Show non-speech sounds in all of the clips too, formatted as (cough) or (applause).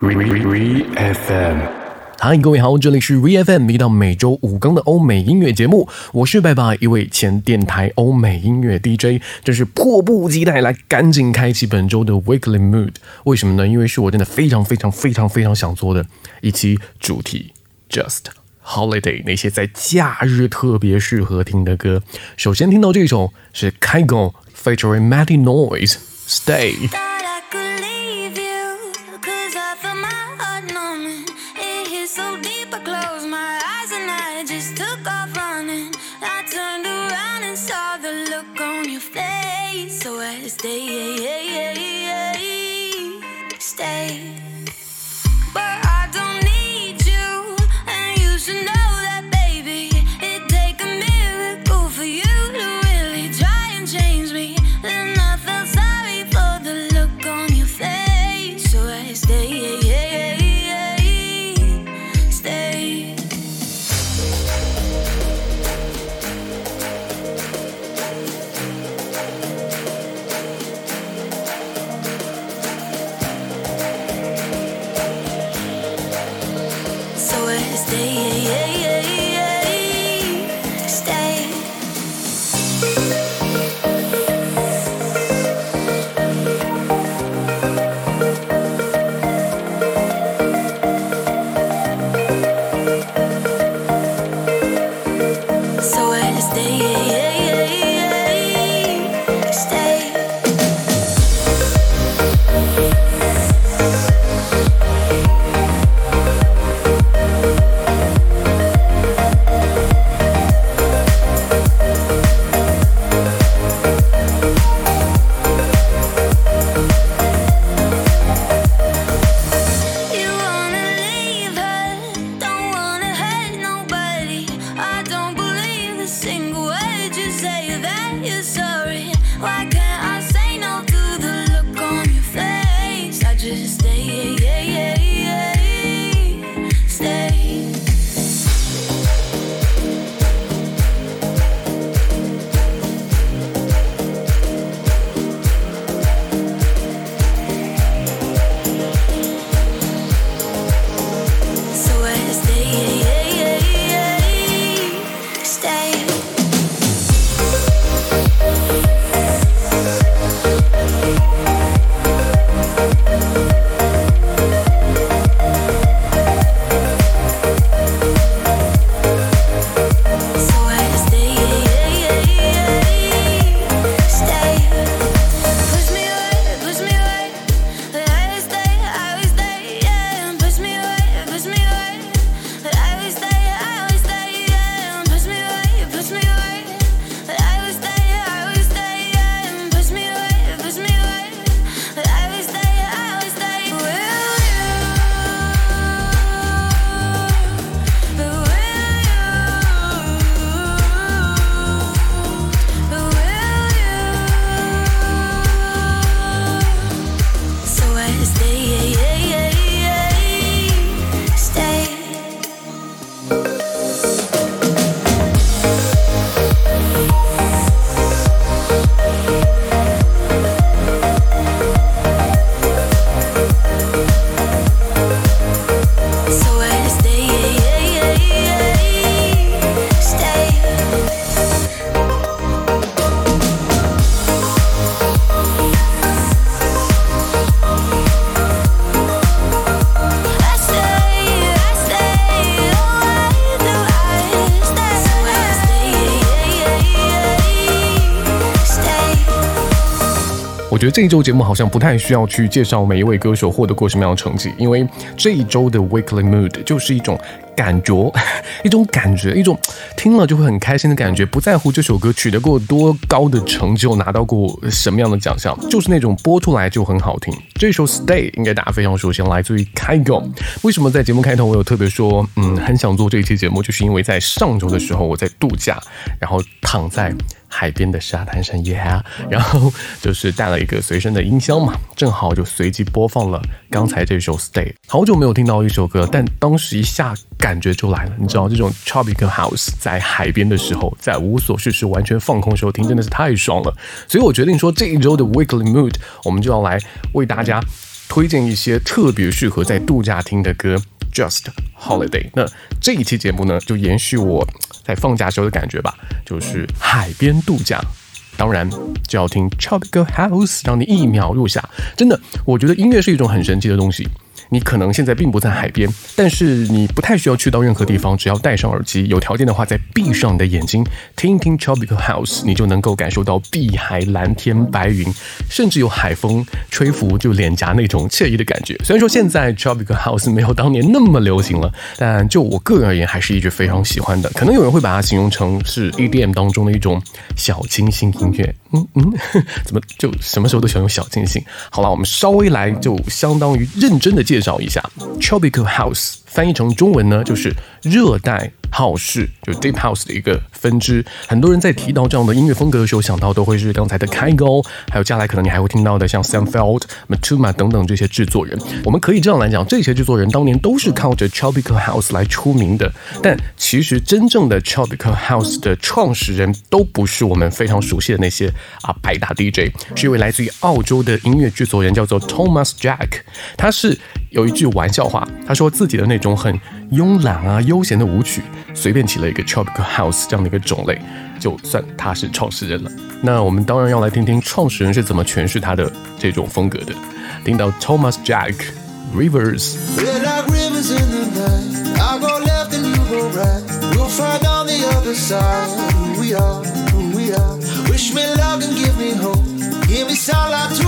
Re FM，嗨，各位好，这里是 Re FM，一档每周五更的欧美音乐节目，我是拜拜，一位前电台欧美音乐 DJ，真是迫不及待来赶紧开启本周的 Weekly Mood。为什么呢？因为是我真的非常非常非常非常想做的一期主题，Just Holiday，那些在假日特别适合听的歌。首先听到这首是 Kaigo featuring Matty Noise，Stay。Face. So I stay, stay. But I don't need you, and you should know 我觉得这一周节目好像不太需要去介绍每一位歌手获得过什么样的成绩，因为这一周的 Weekly Mood 就是一种感觉，一种感觉，一种听了就会很开心的感觉，不在乎这首歌取得过多高的成就，拿到过什么样的奖项，就是那种播出来就很好听。这首 Stay 应该大家非常熟悉，来自于 Kygo。为什么在节目开头我有特别说，嗯，很想做这一期节目，就是因为在上周的时候我在度假，然后躺在。海边的沙滩上，yeah，然后就是带了一个随身的音箱嘛，正好就随机播放了刚才这首《Stay》。好久没有听到一首歌，但当时一下感觉就来了。你知道这种 tropical house 在海边的时候，在无所事事、完全放空时候听，真的是太爽了。所以我决定说，这一周的 Weekly Mood，我们就要来为大家推荐一些特别适合在度假听的歌，Just Holiday。那这一期节目呢，就延续我在放假时候的感觉吧，就是海边度假。当然就要听 Tropical House，让你一秒入夏。真的，我觉得音乐是一种很神奇的东西。你可能现在并不在海边，但是你不太需要去到任何地方，只要戴上耳机，有条件的话再闭上你的眼睛，听一听 Tropical House，你就能够感受到碧海蓝天白云，甚至有海风吹拂就脸颊那种惬意的感觉。虽然说现在 Tropical House 没有当年那么流行了，但就我个人而言，还是一直非常喜欢的。可能有人会把它形容成是 EDM 当中的一种小清新音乐。嗯嗯，怎么就什么时候都喜欢用小清新？好了，我们稍微来就相当于认真的介介绍一下 Tropical House，翻译成中文呢就是热带。House 就 Deep House 的一个分支，很多人在提到这样的音乐风格的时候，想到都会是刚才的 Kygo，还有将来可能你还会听到的像 Sam Feld、Matuma 等等这些制作人。我们可以这样来讲，这些制作人当年都是靠着 Tropical House 来出名的。但其实真正的 Tropical House 的创始人都不是我们非常熟悉的那些啊百大 DJ，是一位来自于澳洲的音乐制作人，叫做 Thomas Jack。他是有一句玩笑话，他说自己的那种很慵懒啊悠闲的舞曲。随便起了一个 tropical house 这样的一个种类，就算他是创始人了。那我们当然要来听听创始人是怎么诠释他的这种风格的。听到 Thomas Jack Rivers。We'll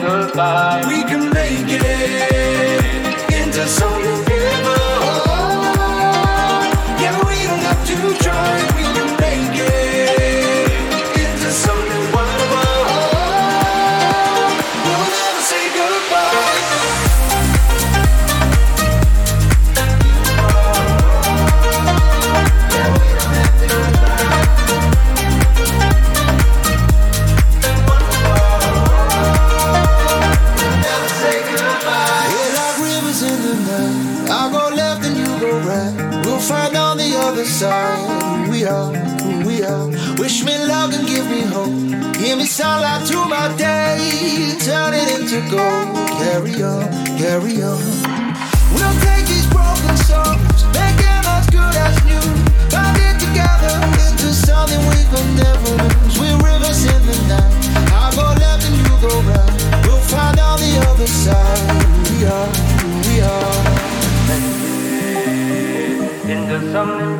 goodbye. We can make it into something It into. Carry on, carry on. We'll take these broken songs, make them as good as new. Bind it together into something we could never lose. We're rivers in the night. I go left and you go right. We'll find on the other side who we are, who we are. Into something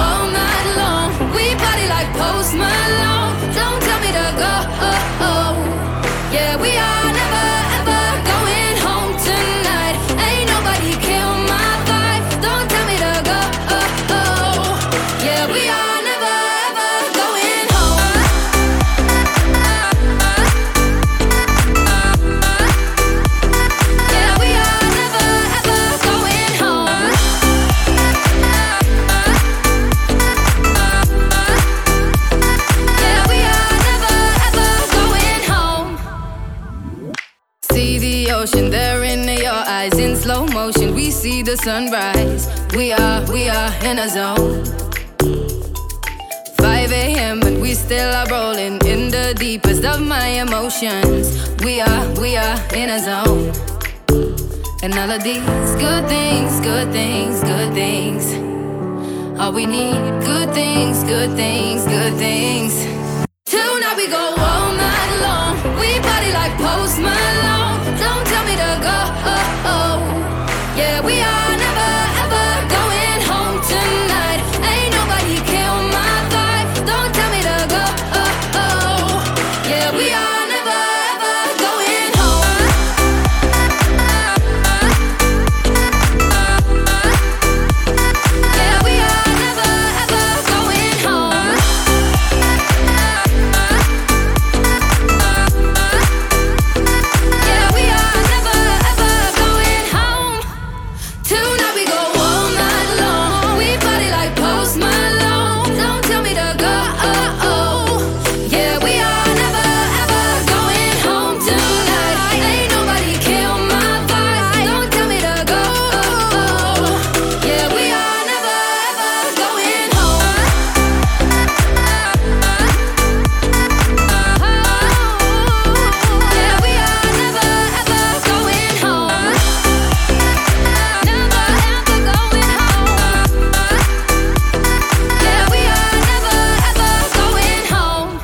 the sunrise. We are, we are in a zone. 5 a.m. and we still are rolling in the deepest of my emotions. We are, we are in a zone. And all of these good things, good things, good things. All we need, good things, good things, good things. Tonight we go all night long. We party like Post Malone. Don't tell me to go. Yeah, we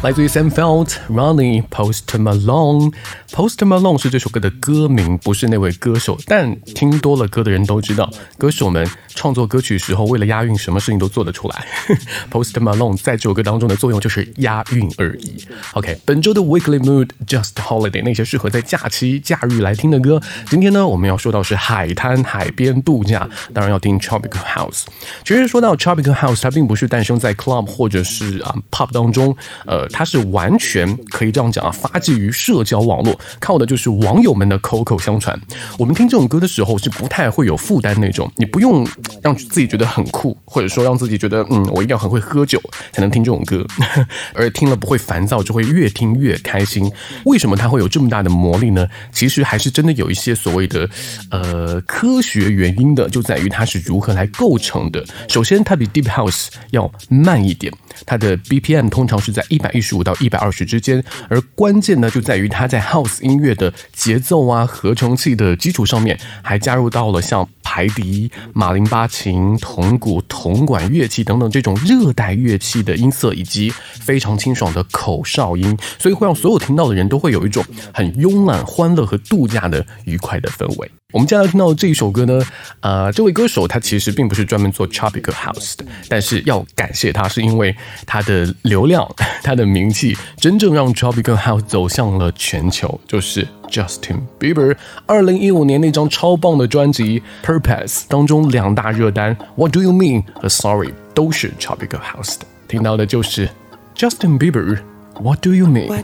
来自于 Sam Felt、Ronnie、Post Malone。Post Malone 是这首歌的歌名，不是那位歌手。但听多了歌的人都知道，歌手们创作歌曲时候，为了押韵，什么事情都做得出来。(laughs) Post Malone 在这首歌当中的作用就是押韵而已。OK，本周的 Weekly Mood Just Holiday 那些适合在假期、假日来听的歌。今天呢，我们要说到是海滩、海边度假，当然要听 Tropical House。其实说到 Tropical House，它并不是诞生在 club 或者是啊 pub 当中，呃，它是完全可以这样讲啊，发迹于社交网络，靠的就是网友们的口口相传。我们听这种歌的时候是不太会有负担那种，你不用让自己觉得很酷，或者说让自己觉得嗯，我一定要很会喝酒才能听这种歌，(laughs) 而听了不会烦躁，就会越听越开心。为什么它会有这么大的魔力呢？其实还是真的有一些所谓的呃科学原因的，就在于它是如何来构成的。首先，它比 Deep House 要慢一点，它的 BPM 通常是在一百一十五到一百二十之间，而关键呢就在于它在 House 音乐的节奏啊、合成器的基础上面，还加入到了像排笛、马林巴琴、铜鼓、铜管乐器等等这种热带乐器的音色，以及非常清爽的口哨音，所以会让所有听到的人都会有一种很慵懒、欢乐和度假的愉快的氛围。我们接下来听到这一首歌呢，呃，这位歌手他其实并不是专门做 tropical house 的，但是要感谢他，是因为他的流量、他的名气，真正让 tropical house 走向了全球，就是 Justin Bieber 二零一五年那张超棒的专辑《Purpose》当中两大热单《What Do You Mean》和《Sorry》都是 tropical house 的，听到的就是 Justin Bieber《What Do You Mean》。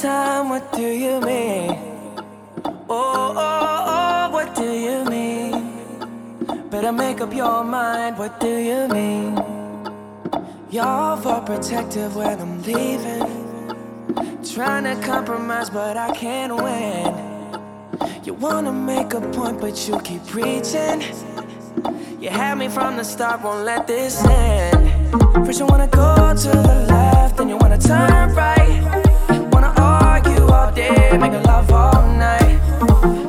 time, what do you mean? Oh, oh, oh, what do you mean? Better make up your mind, what do you mean? Y'all for protective when I'm leaving. Trying to compromise, but I can't win. You wanna make a point, but you keep preaching. You had me from the start, won't let this end. First, you wanna go to the left, then you wanna turn right all day, love all night.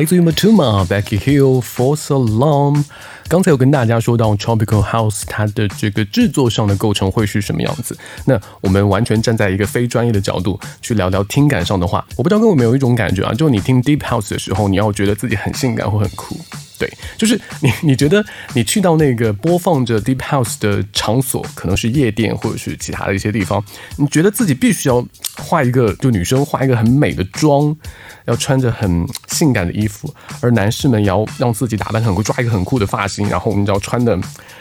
来自于 Matuma、Becky Hill、For So Long。刚才有跟大家说到 Tropical House 它的这个制作上的构成会是什么样子。那我们完全站在一个非专业的角度去聊聊听感上的话，我不知道各位有没有一种感觉啊，就是你听 Deep House 的时候，你要觉得自己很性感或很酷。对，就是你，你觉得你去到那个播放着 Deep House 的场所，可能是夜店或者是其他的一些地方，你觉得自己必须要化一个，就女生化一个很美的妆，要穿着很性感的衣服，而男士们也要让自己打扮很酷，抓一个很酷的发型，然后你知道穿的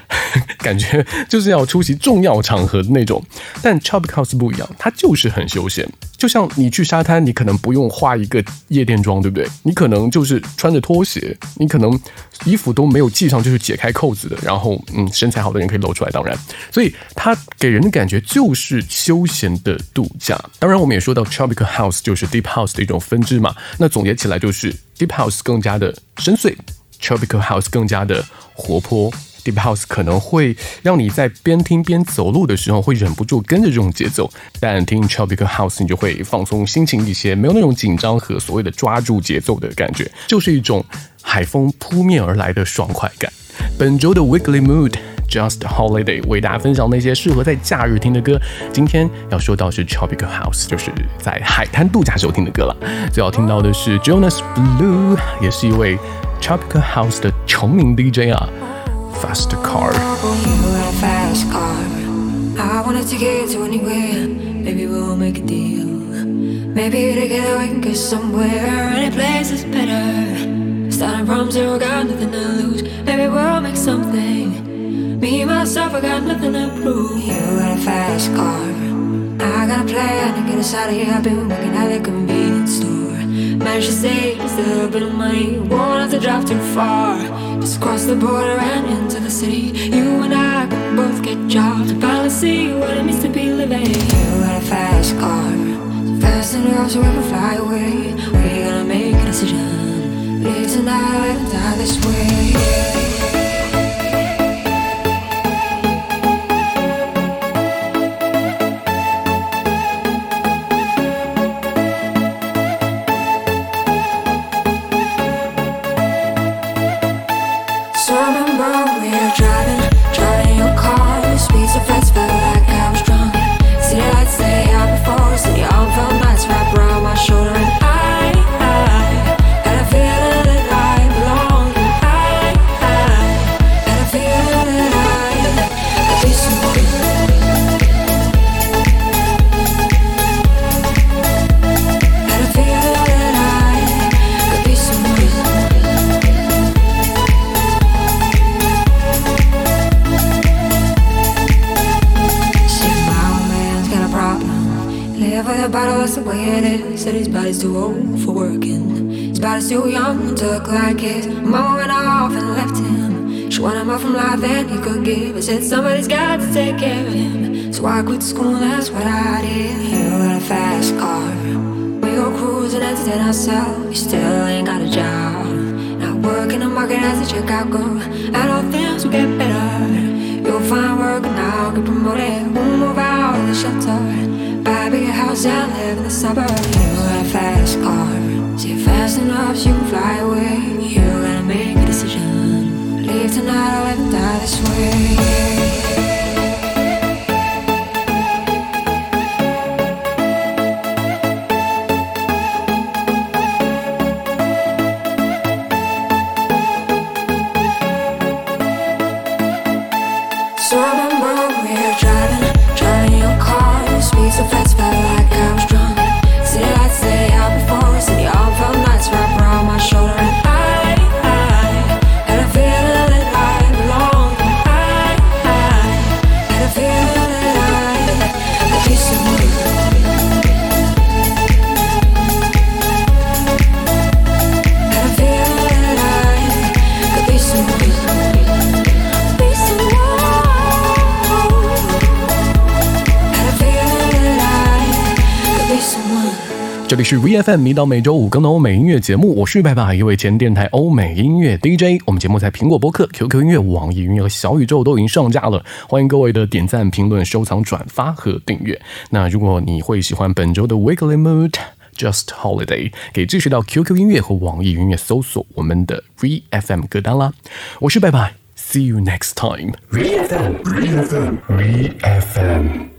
(laughs) 感觉就是要出席重要场合的那种。但 Tropical House 不一样，它就是很休闲。就像你去沙滩，你可能不用化一个夜店妆，对不对？你可能就是穿着拖鞋，你可能衣服都没有系上，就是解开扣子的。然后，嗯，身材好的人可以露出来，当然，所以它给人的感觉就是休闲的度假。当然，我们也说到 Tropical House 就是 Deep House 的一种分支嘛。那总结起来就是 Deep House 更加的深邃，Tropical House 更加的活泼。Deep House 可能会让你在边听边走路的时候会忍不住跟着这种节奏，但听 Tropical House 你就会放松心情一些，没有那种紧张和所谓的抓住节奏的感觉，就是一种海风扑面而来的爽快感。本周的 Weekly Mood Just Holiday 为大家分享那些适合在假日听的歌。今天要说到是 Tropical House，就是在海滩度假时候听的歌了。最好听到的是 Jonas Blue，也是一位 Tropical House 的成名 DJ 啊。Fast car，You got a fast car. I wanna take it to anywhere. Maybe we'll make a deal. Maybe together we can get somewhere. Any place is better. Starting from zero, got nothing to lose. Maybe we'll make something. Me myself, I got nothing to prove. You got a fast car. I got a plan to get us out of here. I've been working at the convenience store. Managed to save just a little bit of money. Won't have to drive too far. Just cross the border and into the city. You and I can both get jobs finally see what it means to be living. You got a fast car. Fast enough so we can fly away. We're gonna make a decision. Live tonight and die this way. Said somebody's got to take care of him. So I quit school, that's what I did. You got a fast car. We go cruising, entertain ourselves. You still ain't got a job. Now work in the market as a checkout girl. And all things will get better. You'll find work and I'll get promoted. We'll move out of the shelter. Buy a bigger house and live in the suburbs. You got a fast car. See fast enough so you can fly away. You gotta make decision. Leave tonight or let die this way. 这里是 VFM 迷到每周五更的欧美音乐节目，我是白爸，一位前电台欧美音乐 DJ。我们节目在苹果播客、QQ 音乐、网易云音乐和小宇宙都已经上架了，欢迎各位的点赞、评论、收藏、转发和订阅。那如果你会喜欢本周的 Weekly Mood。Just Holiday，可以继续到 QQ 音乐和网易云音乐搜索我们的 V FM 歌单啦。我是拜拜，See you next time。VFM, VFM, VFM.